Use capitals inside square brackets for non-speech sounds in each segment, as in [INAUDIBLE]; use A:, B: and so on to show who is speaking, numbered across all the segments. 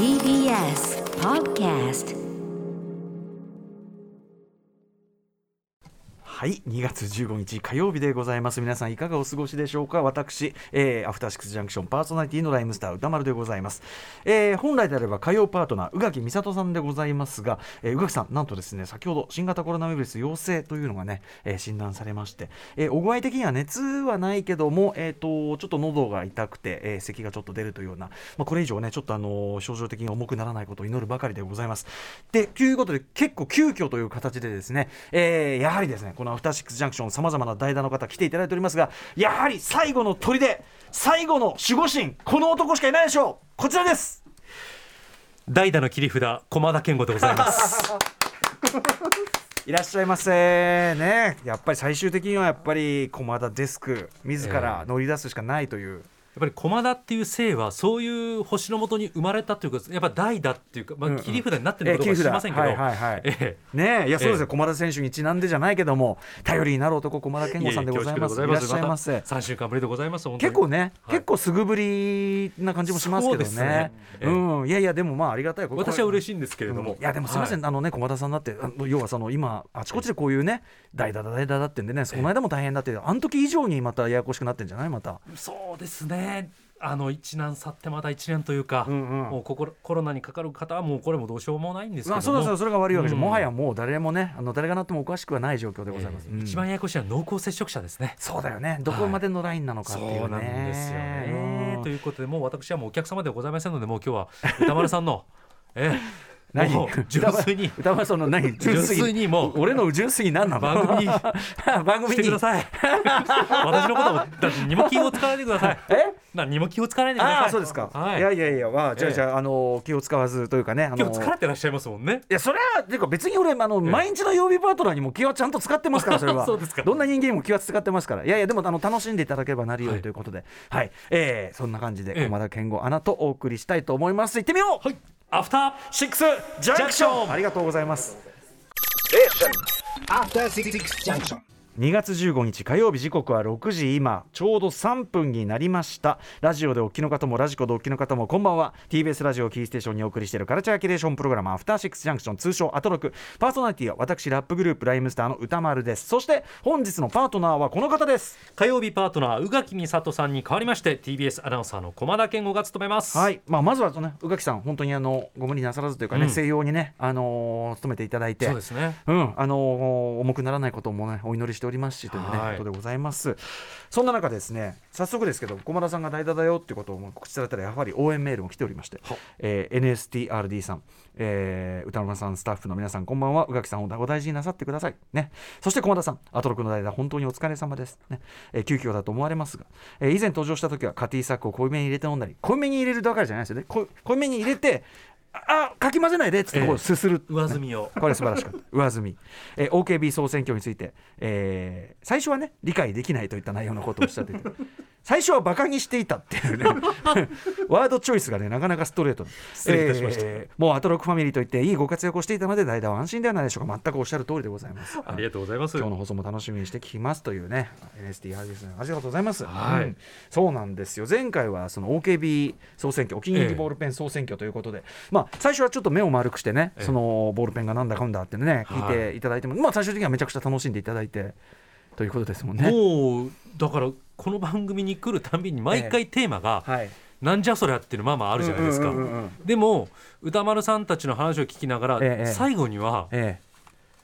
A: TBS Podcast
B: はい2月15日火曜日でございます。皆さんいかがお過ごしでしょうか？私、えー、アフターシックスジャンクションパーソナリティのライムスター歌丸でございます、えー、本来であれば火曜パートナー宇垣美里さんでございますが、えー、宇垣さんなんとですね先ほど新型コロナウイルス陽性というのがね、えー、診断されまして、えー、お具合的には熱はないけどもえっ、とちょっと喉が痛くて、えー、咳がちょっと出るというようなまあこれ以上ねちょっとあの症状的に重くならないことを祈るばかりでございます。でということで結構急遽という形でですね、えー、やはりですねこのアフターシックスジャンクションさまざまな代打の方来ていただいておりますがやはり最後の砦最後の守護神この男しかいないでしょう。こちらです。
C: 代打の切り札駒田健吾でございます。[LAUGHS]
B: いらっしゃいませ。ね。やっぱり最終的にはやっぱり駒田デスク自ら乗り出すしかないという、
C: やっぱり駒田っていう姓はそういう星のもとに生まれたというかやっぱ代打っていうか、まあ、切り札になってるのかどうか知りませんけど、
B: はいはいはい。ねいやそうですよ、駒田選手にちなんでじゃないけども頼りになる男駒田健吾さんでございます。いらっしゃいませ
C: 3週間ぶりでございます
B: 結構ね、結構すぐぶりな感じもしますけどねうんいやいやでもまあありがたい
C: 私は嬉しいんですけれども、
B: いやでもすみません、あのね駒田さんだって要はその今あちこちでこういうね代打だ代打だってんでねこの間も大変だってあの時以上にまたややこしくなってんじゃないまた
C: そうですねあの一難去ってまた1年というか、うんうん、もうココロナにかかる方はもうこれもどうしようもないんですけど
B: も、そうそうそれが悪いわけです、うん、もはやもう誰もねあの誰がなってもおかしくはない状況でございます、
C: えーうん、一番ややこしいのは濃厚接触者ですね。
B: そうだよね。どこまでのラインなのかっていうね、はい、そうなんですよ
C: ね、ということでもう私はもうお客様ではございませんのでもう今日は歌丸さんのええ
B: 何？[LAUGHS] 純粋に。歌丸さんの何？
C: 純粋に。も
B: う。俺の純粋に何なの？
C: 番組。[LAUGHS] 番組してください。[LAUGHS] 私のこともだってにも気を使わないでください。え？何も気を使わないでください。
B: あそうですか、はい、いやいやいや、まあ、じゃあ、じゃあ、あの気を使わずというかね、あの
C: 気を使ってらっしゃいますもんね。
B: いやそれはていうか別に俺あの、毎日の曜日パートナーにも気はちゃんと使ってますからそれは。
C: そうですか。
B: どんな人間も気は使ってますから。いやいやでもあの楽しんでいただければなるようにということではい、はい、えー、そんな感じで駒田健吾アナとお送りしたいと思います。行ってみよう。
C: はいアフター
B: シックスジャンクションありがとうございます。アフターシックスジャンクション2月15日火曜日時刻は6時今ちょうど3分になりました。ラジオでお聞きの方もラジコでお聞きの方もこんばんは。TBS ラジオキーステーションにお送りしているカルチャーキュレーションプログラムアフターシックスジャンクション通称アトロクパーソナリティは私ラップグループライムスターの歌丸です。そして本日のパートナーはこの方です。
C: 火曜日パートナー宇垣美里さんに代わりまして TBS アナウンサーの駒田健吾が務めます。
B: はい、まあ、まずはね宇垣さん本当にあのご無理なさらずというかね、うん、西洋にねあのー、務めていただいて。
C: そうですね。
B: うん。あのー、重くならないこともねお祈りしておりますしというね、はい。ことでございます。そんな中ですね早速ですけど駒田さんが代打だよっていうことを告知されたらやはり応援メールも来ておりまして、えー、NSTRD さん、えー、歌丸さんスタッフの皆さんこんばんは。宇垣さんをお大事になさってください。ね。そして駒田さんアトロクの代打本当にお疲れ様です。ね、えー、急遽だと思われますが、えー、以前登場した時はカティサックを濃いめに入れて飲んだり濃いめに入れるだけじゃないですよね。濃いめに入れてあかき混ぜないでっつってこうすする、
C: 上積みを。[LAUGHS]
B: これ素晴らしかった。上積み、えー、OKB 総選挙について、えー、最初はね理解できないといった内容のことをおっしゃってて。[LAUGHS] 最初はバカにしていたっていうね。[LAUGHS] ワードチョイスがねなかなかストレート。
C: 失礼いたしました、
B: えー、もうアトロックファミリーといっていいご活躍をしていたので代打は安心ではないでしょうか。全くおっしゃる通りでございます。
C: ありがとうございます。
B: 今日の放送も楽しみにして聞きますというね NSTR ですねありがとうございます、はい、うん、そうなんですよ。前回はその OKB 総選挙お気に入りボールペン総選挙ということで、ええ、まあ最初はちょっと目を丸くしてね、え、そのボールペンがなんだかんだってね聞いていただいても、はい、まあ最終的にはめちゃくちゃ楽しんでいただいてということですもんね。
C: もうだからこの番組に来るたびに毎回テーマが、ええはい、なんじゃそりゃっていうのまあまああるじゃないですか、でも歌丸さんたちの話を聞きながら、え、最後には、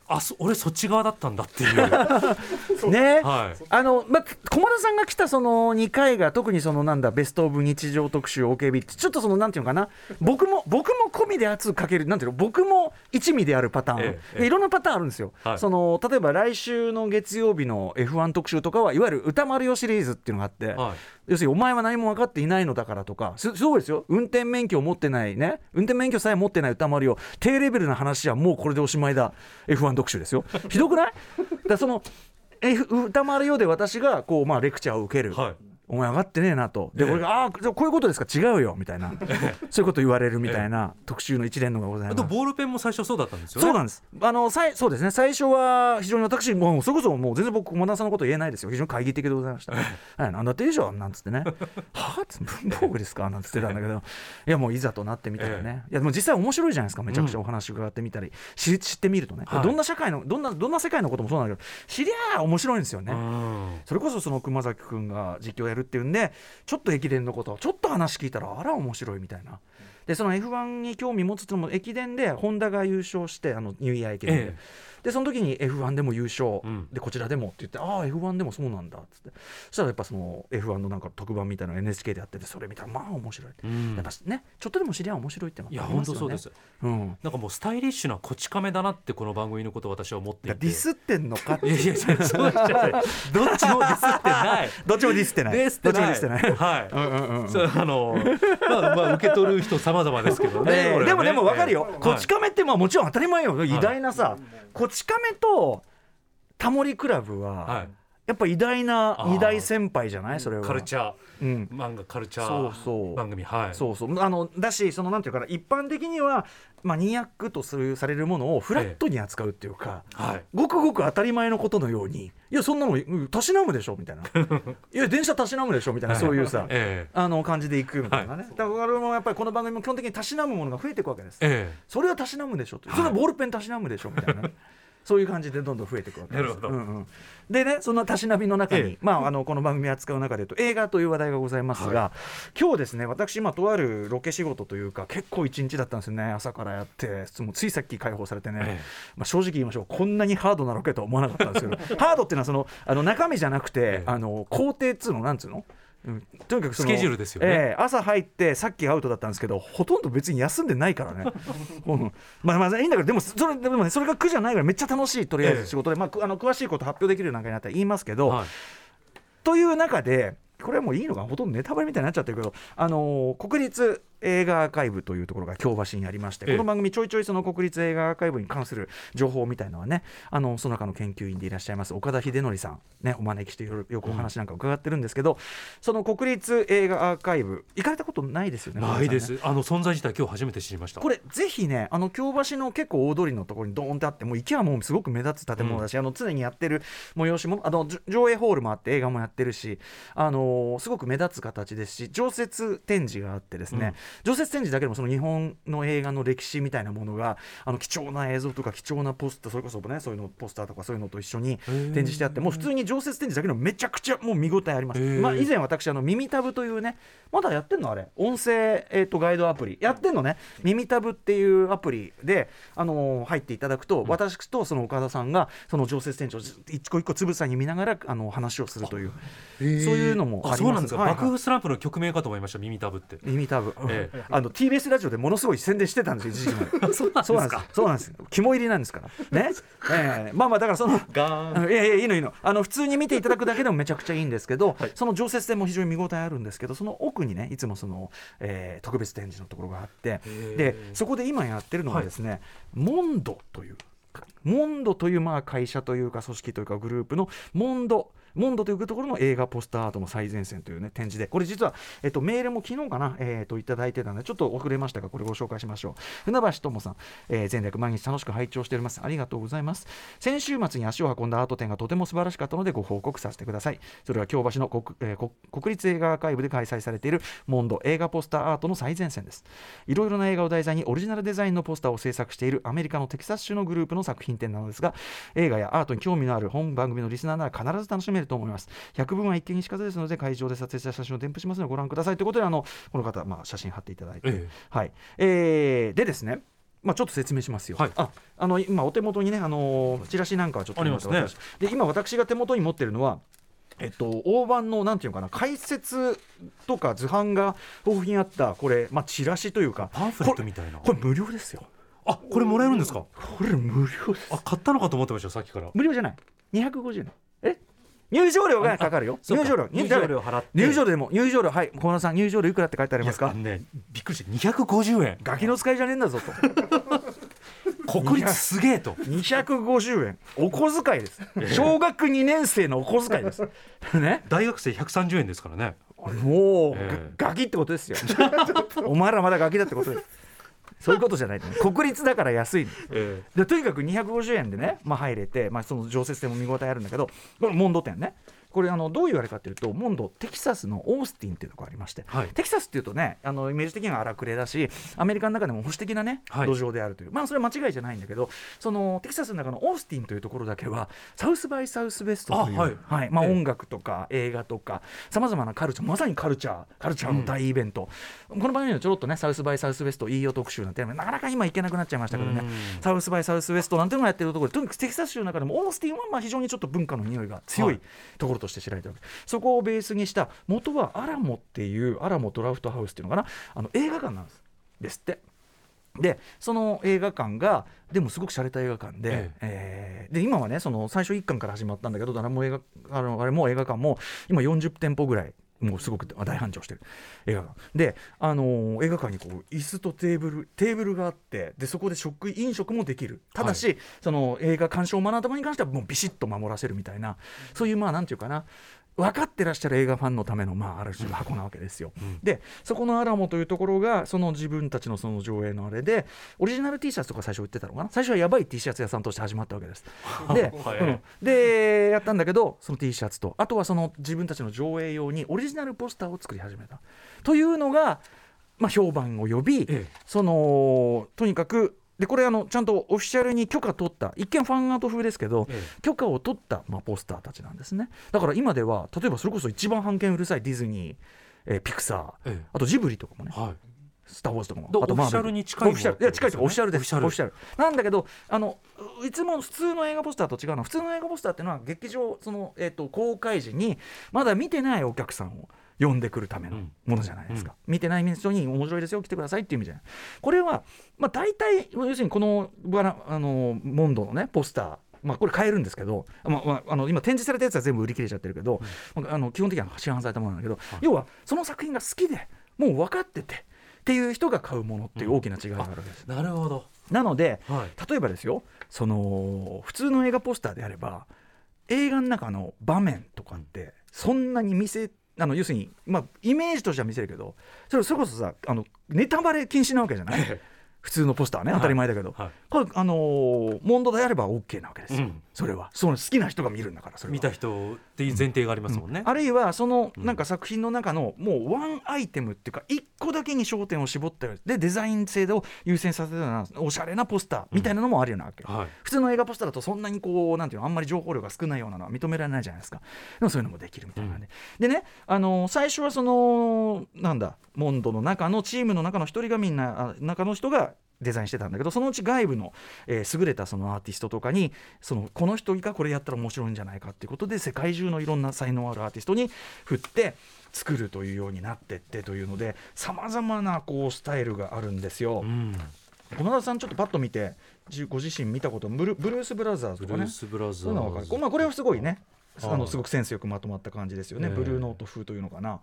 C: あそ俺そっち側だったんだっていう。[LAUGHS]
B: ね、はい、あのま駒田さんが来たその2回が特にそのなんだベスト・オブ日常特集 OKB ってちょっとそのなんていうのかな。僕も僕も込みで圧かけるなんていうの僕も一味であるパターン、ええ、いろんなパターンあるんですよ、はい、その例えば来週の月曜日の F1 特集とかはいわゆる歌丸よシリーズっていうのがあって、はい、要するにお前は何も分かっていないのだからとかすごいですよ。運転免許を持ってないね。運転免許さえ持ってない歌丸よ。低レベルな話はもうこれでおしまいだ。F1 特集ですよ。ひどくない？だその歌丸ようで私がこう、まあ、レクチャーを受ける、はい。お前上がってねえなと。で、俺が「ああこういうことですか？違うよ」みたいな。[LAUGHS] そういうこと言われるみたいな特集の一連のがございます。
C: ボールペンも最初そうだったんですよね。
B: そうなんです。あのさいそうですね。最初は非常に私もうそれこそもう全然僕駒田さんのこと言えないですよ。非常に懐疑的でございました。はい、なんだっていいでしょ？なんつってね「[LAUGHS] はあ?」っつって「文房具ですか?」なんつってたんだけど。[LAUGHS] いやもういざとなってみたらね、いやでも実際面白いじゃないですか？めちゃくちゃお話伺ってみたり、知知ってみるとね、どんな社会のどんなどんな世界のこともそうなんだけど知りゃあ面白いんですよね。それこそその熊崎君が実況やるっていうんでちょっと駅伝のことちょっと話聞いたらあら面白いみたいな。でその F1 に興味持つつも駅伝でホンダが優勝してあのニューイヤー駅伝で、ええ、でその時に F1 でも優勝、うん、でこちらでもって言ってああ F1 でもそうなんだっつって。そしたらやっぱその F1 のなんか特番みたいなの NHK でやっててそれ見たらまあ面白い、うん、やっぱねちょっとでも知りゃ面白いっての
C: は、ね、いや本当そうです、うん、なんかもうスタイリッシュなこち亀だなってこの番組のことを私は思っていて。
B: ディスってんのか
C: いやいやそうじゃない。[LAUGHS] どっちもディスってない。
B: どっちもディスってない。
C: ディスってない。はい、うんうんうん、そうあのまあまあ受け取る人様々ですけどね [LAUGHS]
B: ね、でもでも分かるよ、こち亀ってまあもちろん当たり前よ、偉大なさ、こち亀とタモリクラブは、やっぱ偉大な二大先輩じゃない？それは。
C: カルチャー、うん、漫画カルチャー番組。はい。
B: そうそう。あのだしそのなんていうかな一般的にはまあニヤックとするされるものをフラットに扱うっていうか、ええ。はい、ごくごく当たり前のことのようにいやそんなのたしなむでしょ？みたいな。[LAUGHS] いや電車たしなむでしょ？みたいなそういうさ、え、あの感じでいくみたいなね、はい、だから俺もやっぱりこの番組も基本的にたしなむものが増えていくわけです、それはたしなむでしょそれはボールペンたしなむでしょ？みたいな。[LAUGHS] そういう感じでどんどん増えていくわけです。うんうん、でねそのたしなみの中に、ええ、まあ、あのこの番組扱う中でと映画という話題がございますが、はい、今日ですね私、まあ、とあるロケ仕事というか結構一日だったんですよね。朝からやってもうついさっき解放されてね、え、まあ、正直言いましょうこんなにハードなロケとは思わなかったんですけど [LAUGHS] ハードっていうのはそのあの中身じゃなくて、あの工程っつうのなんつうの？うん、とにかく
C: スケジュールですよね、
B: えー、朝入ってさっきアウトだったんですけどほとんど別に休んでないからね、[LAUGHS] うん、まあまあいいんだけどでもそれでも、ね、それが苦じゃないからめっちゃ楽しいとりあえず仕事で、えー、まあ、あの詳しいこと発表できるなんかになったら言いますけど、はい、という中でこれはもういいのかほとんどネタバレみたいになっちゃってるけど、あのー、国立映画アーカイブというところが京橋にありまして、この番組ちょいちょいその国立映画アーカイブに関する情報みたいのはねあのその中の研究員でいらっしゃいます岡田秀則さん、ね、お招きしてよくお話なんか伺ってるんですけど、うん、その国立映画アーカイブ行かれたことないですよね
C: ないです、ね、あの存在自体今日初めて知りました。
B: これぜひねあの京橋の結構大通りのところにドーンってあってもう池はもうすごく目立つ建物だし、うん、あの常にやってる催しもあの上映ホールもあって映画もやってるしあのすごく目立つ形ですし常設展示があってですね、うん、常設展示だけでもその日本の映画の歴史みたいなものがあの貴重な映像とか貴重なポスターそれこそねそういうのポスターとかそういうのと一緒に展示してあってもう普通に常設展示だけでもめちゃくちゃもう見応えあります、まあ、以前私あの耳タブというねまだやってんのあれ。音声、えーと、ガイドアプリ。やってんのね。耳タブっていうアプリで、あのー、入っていただくと、うん、私とその岡田さんがその常設展示を一個一個つぶさに見ながらあの話をするという。そういうのもあります。そうなんですか、
C: はいはい、爆風スランプの曲名かと思いました耳タブって。
B: 耳タブ、ええ、あの TBS ラジオでものすごい宣伝してたんですよ一時 [LAUGHS] そうなんですそうなんです肝入りなんですから。ね、[LAUGHS] えー、まあまあだからそのいやいやいいのいいの。あの普通に見ていただくだけでもめちゃくちゃいいんですけど、はい、その常設展も非常に見応えあるんですけどその奥にねいつもその、えー、特別展示のところがあってでそこで今やってるのはですね、はい、モンドというモンドというまあ会社というか組織というかグループのモンドモンドというところの映画ポスターアートの最前線というね展示で。これ実は、えっと、メールも昨日かな、えー、といただいてたのでちょっと遅れましたがこれご紹介しましょう。船橋智さん、えー、前略毎日楽しく拝聴しております。ありがとうございます。先週末に足を運んだアート展がとても素晴らしかったのでご報告させてください。それは京橋の国,、えー、国立映画アーカイブで開催されているモンド映画ポスターアートの最前線です。いろいろな映画を題材にオリジナルデザインのポスターを制作しているアメリカのテキサス州のグループの作品展なのですが映画やアートに興味のある本番組のリスナーなら必ず楽しめると思います百聞は一見にしかずですので会場で撮影した写真を添付しますのでご覧くださいということであのこの方、まあ、写真貼っていただいて、ええ、はいえー、でですねまあ、ちょっと説明しますよ。はい、ああの今お手元にねあのチラシなんかはちょっとあ
C: りますね。
B: で今私が手元に持ってるのはえっと、大判のなんていうかな解説とか図版が豊富にあったこれ、まあ、チラシというか
C: パンフレットみたいな
B: これ無料ですよ
C: あこれもらえるんですか
B: これ無料です
C: あ買ったのかと思ってましたさっきから
B: 無料じゃない250円え入場料がかかるよ。入場料。
C: 入場料。払って。
B: 入場料でも入場料。はい小野さん入場料いくらって書いてありますか？
C: ねびっくりして250円。
B: ガキの使いじゃねえんだぞと。[LAUGHS]
C: 国立すげえと。
B: 250円。お小遣いです。小学2年生のお小遣いです。[LAUGHS]
C: ね？大学生130円ですからね。
B: もう、えー、ガキってことですよ。お前らまだガキだってことですそういうことじゃない [LAUGHS] 国立だから安い、えー、でとにかく250円でね、まあ、入れて、まあ、その常設店も見応えあるんだけどこれモンド店ねこれあのどういうあれかというとモンドテキサスのオースティンっていうところありまして、はい、テキサスっていうとねあのイメージ的には荒くれだしアメリカの中でも保守的なね、土壌であるという。まあそれは間違いじゃないんだけどそのテキサスの中のオースティンというところだけはサウスバイサウスベストという、はい、はい、まあ、音楽とか映画とかさまざまなカルチャーまさにカルチャーカルチャーの大イベント、うん、この番組でちょろっとねサウスバイサウスベストいいよ特集なんてなかなか今行けなくなっちゃいましたけどね、サウスバイサウスウェストなんていうのをやってるところでとにかくテキサス州の中でもオースティンはまあ非常にちょっと文化の匂いが強い。ところとして知られてるわけ、そこをベースにした元はアラモっていうアラモドラフトハウスっていうのかな。あの映画館なんです。ですって。でその映画館がでもすごく洒落た映画館で,、ええ。えー、で今はねその最初1巻から始まったんだけど誰も映画あのあれも映画館も今40店舗ぐらいもうすごく大繁盛してる。映画館。で、あのー、映画館にこう椅子とテーブルテーブルがあってでそこで食飲食もできる。ただし、はい、その映画鑑賞マナーとかに関してはもうビシッと守らせるみたいな。そういうまあなんていうかな分かってらっしゃる映画ファンのための、まあ、ある種箱なわけですよ。うん、でそこのアラモというところがその自分たちのその上映のあれでオリジナル T シャツとか最初売ってたのかな？最初はやばい T シャツ屋さんとして始まったわけです。[LAUGHS] でうん、でやったんだけどその T シャツとあとはその自分たちの上映用にオリジナルポスターを作り始めた。というのが、まあ、評判を呼び、ええ、そのとにかくでこれあのちゃんとオフィシャルに許可取った。一見ファンアート風ですけど、ええ、許可を取った、まあ、ポスターたちなんですね。だから今では例えばそれこそ一番版権うるさいディズニー、えー、ピクサー、え、あとジブリとかもね、はい、スター・ウォーズとかも
C: あとオフィシャルに近いオフィシャル。いや
B: 近いとオフィシャルです。オフィシャル。なんだけどあのいつも普通の映画ポスターと違うのは普通の映画ポスターっていうのは劇場その、えーと公開時にまだ見てないお客さんを呼んでくるためのものじゃないですか、うん、見てない人に面白いですよ来てくださいっていう意味じゃない。これは、まあ、大体要するにこのあのモンドのねポスターまあ、これ買えるんですけど、まあ、あの今展示されたやつは全部売り切れちゃってるけど、うん、あの基本的には市販されたものなんだけど、はい、要はその作品が好きでもう分かっててっていう人が買うものっていう大きな違いがあるわけです。
C: うん、なるほど。
B: なので、はい、例えばですよその普通の映画ポスターであれば映画の中の場面とかってそんなに見せあの要するに、まあ、イメージとしては見せるけどそれそれこそさあのネタバレ禁止なわけじゃない？普通のポスターね当たり前だけど、はい。はい、これあのー、モンドであれば OK なわけですよ、うん、それは。その好きな人が見るんだからそれ
C: 見た人っていう前提がありますもんね、
B: うん、あるいはそのなんか作品の中のもうワンアイテムっていうか一個だけに焦点を絞ったでデザイン性を優先させるようなおしゃれなポスターみたいなのもあるようなわけ、はい、普通の映画ポスターだとそんなにこうなんていうのあんまり情報量が少ないようなのは認められないじゃないですか。でもそういうのもできるみたいなね、で。ねあのー、最初はそのなんだモンドの中のチームの中の一人がみんな中の人がデザインしてたんだけどそのうち外部の、えー、優れたそのアーティストとかにそのここの人がこれやったら面白いんじゃないかっていうことで世界中のいろんな才能あるアーティストに振って作るというようになってってというのでさまざまなこうスタイルがあるんですよ。うん小野田さんちょっとパッと見てご自身見たことブルブルース・ブラザーズとかねブルース・ブラザーズまあ、これはすごいねあのすごくセンスよくまとまった感じですよね、ブルーノート風というのかな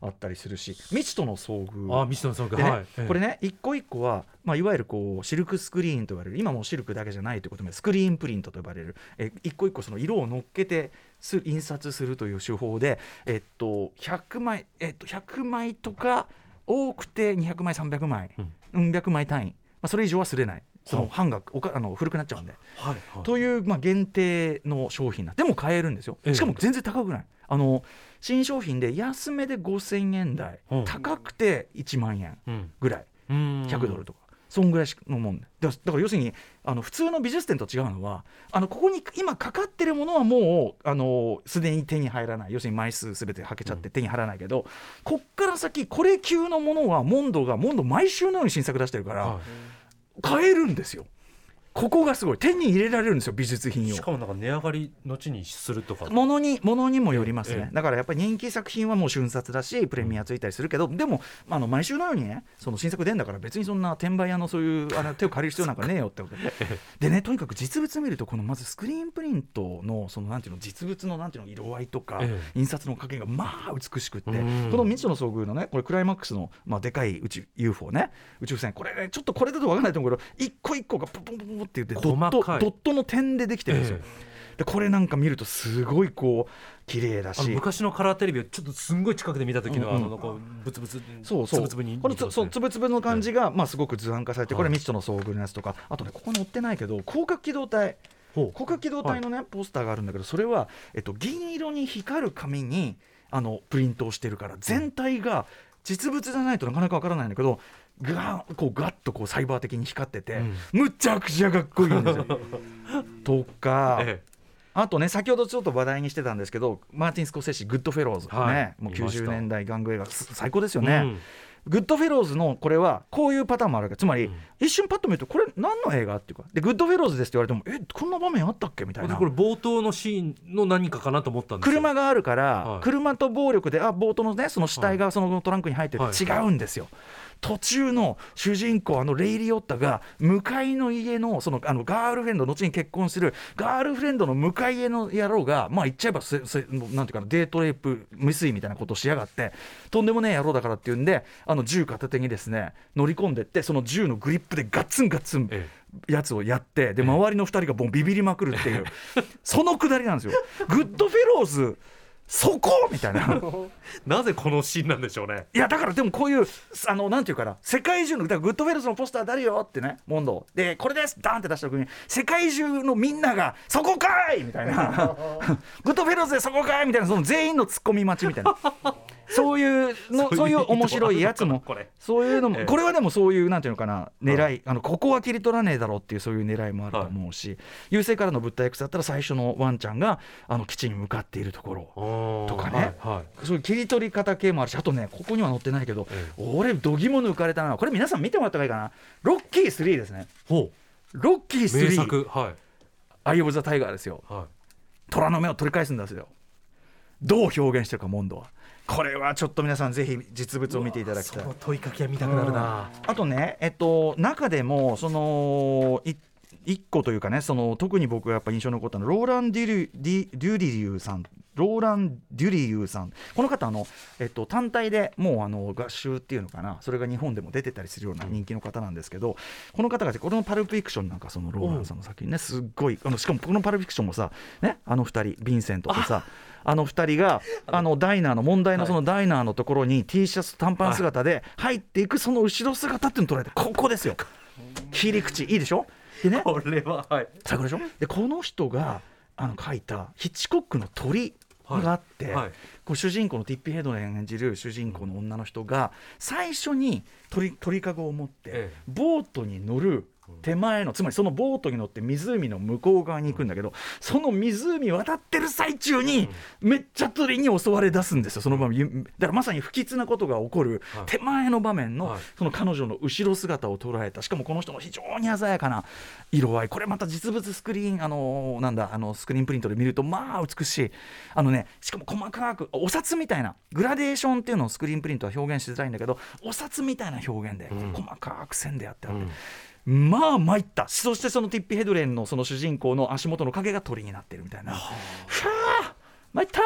B: あったりするし。未知との遭遇。
C: あ未知との遭遇、
B: ね
C: はい、
B: これね一個一個は、まあ、いわゆるこうシルクスクリーンと呼ばれる。今もシルクだけじゃないということでスクリーンプリントと呼ばれる。え一個一個その色を乗っけてす印刷するという手法で、えっと、100枚、えっと、100枚とか多くて200枚300枚、うん、100枚単位、まあ、それ以上はすれないその版がおか [LAUGHS] あの古くなっちゃうんで。はいはい、という、まあ、限定の商品なでも買えるんですよ。しかも全然高くない。あの新商品で安めで5000円台、うん、高くて1万円ぐらい、うん、100ドルとか。そんぐらいのもんだだから要するにあの普通の美術展と違うのはあのここに今かかってるものはもうすでに手に入らない。要するに枚数すべてはけちゃって手に入らないけど、うん、こっから先これ級のものはモンドがモンド毎週のように新作出してるから、はい買えるんですよ。ここがすごい。手に入れられるんですよ美術品を。
C: しかもなんか値上がり後にするとか。
B: ものにものにもよりますね、だからやっぱり人気作品はもう瞬殺だしプレミアついたりするけど、うん、でもあの毎週のようにねその新作出んだから別にそんな転売屋のそういうあの手を借りる必要なんかねえよってことで。[LAUGHS] でねとにかく実物見るとこのまずスクリーンプリントのそのなんていうの実物のなんていうの色合いとか、印刷の加減がまあ美しくって、この未知の遭遇のねこれクライマックスの、まあ、でかい宇宙 UFO ね。宇宙船これねちょっとこれだと分からないと思うけど一個一個がポンポンポンって言ってドットドットの点でできてるんですよ、えー、でこれなんか見るとすごいこう綺麗だし。
C: 昔のカラーテレビをちょっとすんごい近くで見た時の、うん。うん、あのこうブツブツ
B: そうそう。つぶつぶにこのつそうつぶつぶの感じが、まあ、すごく図案化されてこれ未知との遭遇のやつとかあとねここ載ってないけど広角機動隊。攻殻機動隊のね、はい、ポスターがあるんだけどそれは、えっと、銀色に光る紙にあのプリントをしてるから全体が実物じゃないとなかなかわからないんだけどガーこうガッとこうサイバー的に光ってて、うん、むちゃくちゃかっこいいんですよ。[LAUGHS] とか、ええ、あとね先ほどちょっと話題にしてたんですけどマーティン・スコセッシ「グッドフェローズ」ね、はい、もう90年代ギャング映画最高ですよね。うん。グッドフェローズのこれはこういうパターンもあるわけ。つまり、一瞬パッと見るとこれ何の映画っていうか。でグッドフェローズですって言われてもえこんな場面あったっけみたいな。
C: これ冒頭のシーンの何かかなと思ったんです
B: 車があるから、はい、車と暴力であ冒頭のねその死体がそのトランクに入ってて違うんですよ、はい途中の主人公あのレイ・リオッタが向かいの家のそのあのガールフレンド後に結婚するガールフレンドの向かい家の野郎がまあ言っちゃえばせせなんていうかなデートレイプ未遂みたいなことをしやがってとんでもねえ野郎だからっていうんであの銃片手にですね乗り込んでってその銃のグリップでガッツンガッツン、やつをやってで周りの2人がボンビビりまくるっていう [LAUGHS] そのくだりなんですよ。グッドフェローズそこみたいな。[LAUGHS]
C: なぜこのシーンなんでしょうね。
B: いやだからでもこういうあのなんていうかな。世界中のだグッドフェルスのポスター出るよってねモンド。でこれです。ダンって出した時に世界中のみんながそこかいみたいな。[LAUGHS] グッドフェルスでそこかいみたいなその全員のツッコミ待ちみたいなそういうのそういう面白いやつもそういうのも、これはでもそういうなんていうのかな狙い、あのここは切り取らねえだろうっていうそういう狙いもあると思うし、優勢からの物体 X だったら最初のワンちゃんがあの基地に向かっているところとかね、そういう切り取り方系もあるしあとねここには載ってないけど、俺どぎも抜かれたな。これ皆さん見てもらった方がいいかな。ロッキー3ですね。ロッキー3名作、はい、アイ・オブ・ザ・タイガーですよ、はい、虎の目を取り返すんですよどう表現してるかモンドは。これはちょっと皆さんぜひ実物を見ていただきたい。
C: 問いかけは見たくなるな、
B: あとねえっと中でもその一個というかねその特に僕がやっぱ印象に残ったのはローラン・デュリデュデュリリューさん。ローラン・デュリユーさん。この方あの、えっと、単体でもうあの合集っていうのかな。それが日本でも出てたりするような人気の方なんですけど、この方がこのパルプフィクションなんかそのローランさんの作品ねすっごいあのしかもこのパルプフィクションもさ、ね、あの2人ヴィンセントとさあの2人があのダイナーの問題のそのダイナーのところに T シャツ短パン姿で入っていくその後ろ姿っていうのを捉えてここですよ。切り口。いいでしょ？でね。
C: これははい。
B: 最高でしょ？でこの人があの書いたヒッチコックの鳥があって、はい。はい、こう主人公のティッピーヘッドの演じる主人公の女の人が最初に鳥鳥かごを持ってボートに乗る手前のつまりそのボートに乗って湖の向こう側に行くんだけどその湖渡ってる最中にめっちゃ鳥に襲われ出すんですよその場面。だからまさに不吉なことが起こる手前の場面のその彼女の後ろ姿を捉えた。しかもこの人の非常に鮮やかな色合い。これまた実物スクリーンあのなんだあのスクリーンプリントで見るとまあ美しい。あのねしかも細かくお札みたいなグラデーションっていうのをスクリーンプリントは表現しづらいんだけどお札みたいな表現で細かく線でやってあって。うんまあ参った。そしてそのティッピ・ヘドレンのその主人公の足元の影が鳥になってるみたいな。はあ参った。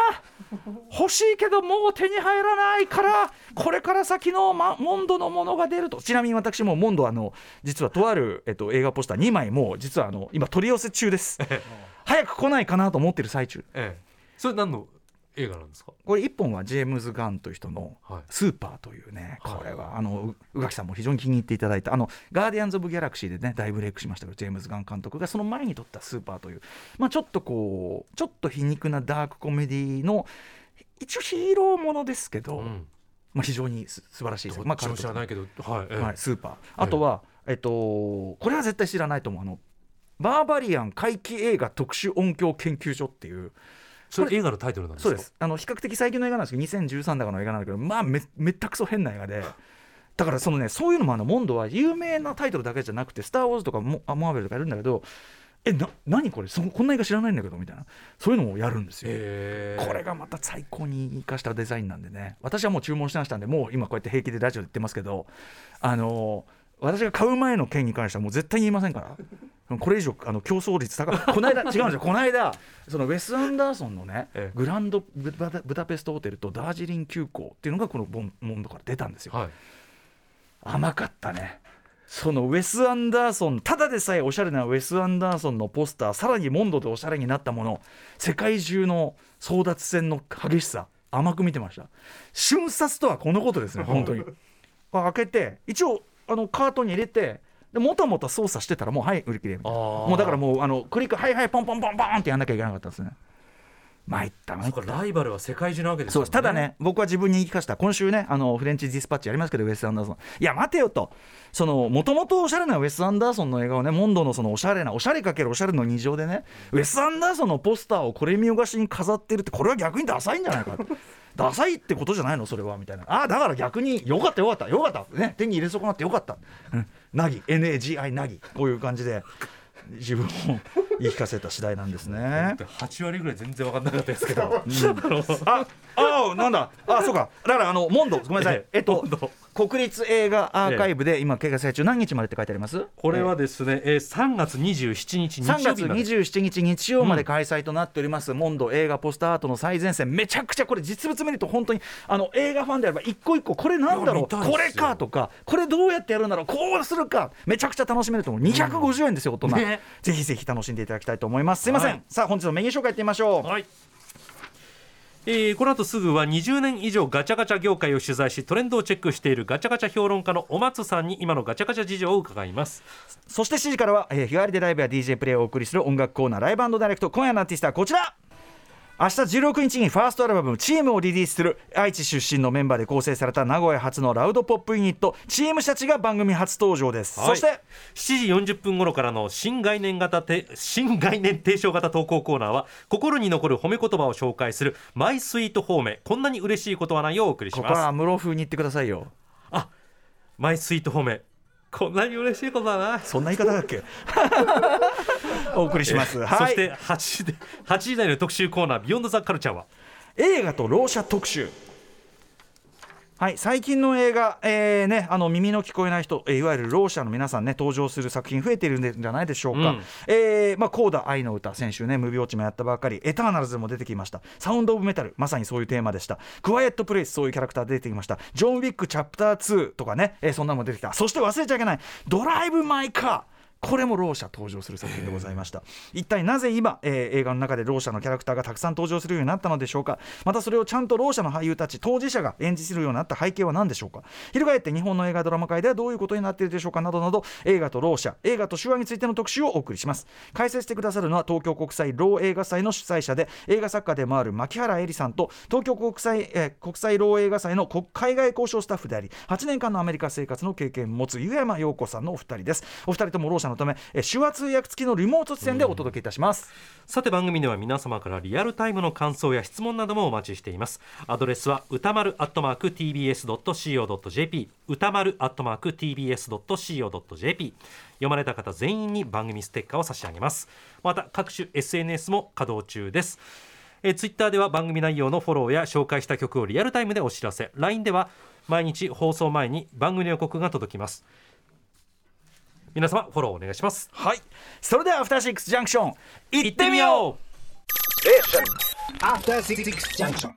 B: 欲しいけどもう手に入らないからこれから先の、ま、モンドのものが出ると。ちなみに私もモンドあの実はとある、えっと、映画ポスター2枚も実はあの今取り寄せ中です。早く来ないかなと思ってる最中、ええ、
C: それ何の映画なんですか？
B: これ1本はジェームズ・ガンという人の「スーパー」というね、はい、これはあの宇垣さんも非常に気に入っていただいたあのガーディアンズ・オブ・ギャラクシーでね大ブレイクしましたけどジェームズ・ガン監督がその前に撮った「スーパー」という、まあ、ちょっとこうちょっと皮肉なダークコメディの一応ヒーローものですけど、うん、まあ、非常にす素晴らしいです、
C: まあ、知らないけど、はい、
B: はい、スーパー。あとは、えっと、これは絶対知らないと思う。あのバーバリアン怪奇映画特殊音響研究所っていう
C: それ映画のタイトルなんですか？
B: そうです。あの比較的最近の映画なんですけど2013だかの映画なんだけどまあめめったくそ変な映画で。[LAUGHS] だからそのねそういうのもあのモンドは有名なタイトルだけじゃなくて「スター・ウォーズ」とかモモアベルとかやるんだけどえな何これ？そこんな映画知らないんだけどみたいな。そういうのもやるんですよ。これがまた最高に生かしたデザインなんでね。私はもう注文してましたんでもう今こうやって平気でラジオで言ってますけどあのー私が買う前の件に関してはもう絶対に言いませんから。[LAUGHS] これ以上あの競争率高い [LAUGHS] この間違うんですよ。この間そのウェス・アンダーソンのね、ええ、グランドブダペストホテルとダージリン急行っていうのがこのボンモンドから出たんですよ、はい、甘かったね。そのウェス・アンダーソンただでさえおしゃれなウェス・アンダーソンのポスターさらにモンドでおしゃれになったもの世界中の争奪戦の激しさ甘く見てました。瞬殺とはこのことですね本当に。[LAUGHS] 開けて一応あのカートに入れてでもたもた操作してたらもうはい売り切れみたいな。もうだからもうあのクリックはいはいポンポンポンポンってやんなきゃいけなかったですね参ったな
C: ライバルは世界中なわけです、ね、
B: そうただね僕は自分に言い聞かせた。今週ねあのフレンチディスパッチやりますけどウェス・アンダーソン。いや待てよと。そのもともとおしゃれなウェス・アンダーソンの映画をねモンドのそのおしゃれなおしゃれかけるおしゃれの二乗でねウェス・アンダーソンのポスターをこれ見よがしに飾ってるってこれは逆にダサいんじゃないか [LAUGHS] ダサいってことじゃないの？それは。みたいな。ああだから逆によかったよかった。よかった。ね手に入れ損なってよかった、うん、ナギ。NAGI ナギ。こういう感じで自分を言い聞かせた次第なんですね。
C: 8割ぐらい全然分かんなかったですけど。うん、
B: ああなんだ。あそうか。だからあのモンドごめんなさい。えっと国立映画アーカイブで今掲載中。何日までって書いてあります？
C: これはですね、えー、3月27日日
B: 3月27日日曜まで開催となっております、うん、モンド映画ポスターアートの最前線。めちゃくちゃこれ実物見ると本当にあの映画ファンであれば一個一個これなんだろう？これかとかこれどうやってやるんだろう？こうするか。めちゃくちゃ楽しめると思う。250円ですよ大人、ね、ぜひぜひ楽しんでいただきたいと思います。すいません、はい、さあ本日のメニュー紹介いってみましょう。はい
C: えー、この後すぐは20年以上ガチャガチャ業界を取材しトレンドをチェックしているガチャガチャ評論家のお松さんに今のガチャガチャ事情を伺います。
B: そして7時からは、えー、日替わりでライブや DJ プレイをお送りする音楽コーナーライブダイレクト。今夜のアーティストはこちら。明日16日にファーストアルバム「チーム」をリリースする愛知出身のメンバーで構成された名古屋初のラウドポップユニットチームシャチが番組初登場です、はい、そして
C: 7時40分頃からの新概念型新概念提唱型投稿コーナーは心に残る褒め言葉を紹介する「マイスイート褒めこんなに嬉しいことはない」をお送りします。ここ
B: は室風に言ってくださいよ。
C: あマイスイート褒め。こんなに嬉しいことだな
B: そんな言い方だっけ？お送りします、
C: はい、そして8時で8時台の特集コーナー「ビヨンドザカルチャーは？
B: 映画とろう者特集はい、最近の映画、えーね、あの耳の聞こえない人、えー、いわゆるろう者の皆さんね登場する作品増えているんじゃないでしょうか。うん、えー、まあコーダ愛の歌先週ねムービーウォッチもやったばかり、エターナルズも出てきました。サウンドオブメタルまさにそういうテーマでした。クワイエットプレイスそういうキャラクター出てきました。ジョンウィックチャプター2とかね、えー、そんなのも出てきた。そして忘れちゃいけないドライブマイカー。これもろう者登場する作品でございました。一体なぜ今、えー、映画の中でろう者のキャラクターがたくさん登場するようになったのでしょうか？またそれをちゃんとろう者の俳優たち当事者が演じするようになった背景は何でしょうか？翻って日本の映画ドラマ界ではどういうことになっているでしょうか？などなど映画とろう者映画と手話についての特集をお送りします。解説してくださるのは東京国際ろう映画祭の主催者で映画作家でもある牧原絵里さんと東京国際、えー、国際ろう映画祭の海外交渉スタッフであり8年間のアメリカ生活の経験を持つ湯山陽子さんのお二人です。お二人ともろう者のため、え、手話通訳付きのリモート出演でお届けいたします、
C: さて番組では皆様からリアルタイムの感想や質問などもお待ちしています。アドレスは歌丸アットマーク tbs.co.jp 歌丸アットマーク tbs.co.jp 読まれた方全員に番組ステッカーを差し上げます。また各種 SNS も稼働中です。えツイッターでは番組内容のフォローや紹介した曲をリアルタイムでお知らせ。LINE では毎日放送前に番組予告が届きます。皆様フォローお願いします。
B: はい。それではアフターシックスジャンクション行ってみよう。えアフターシックスジャンクション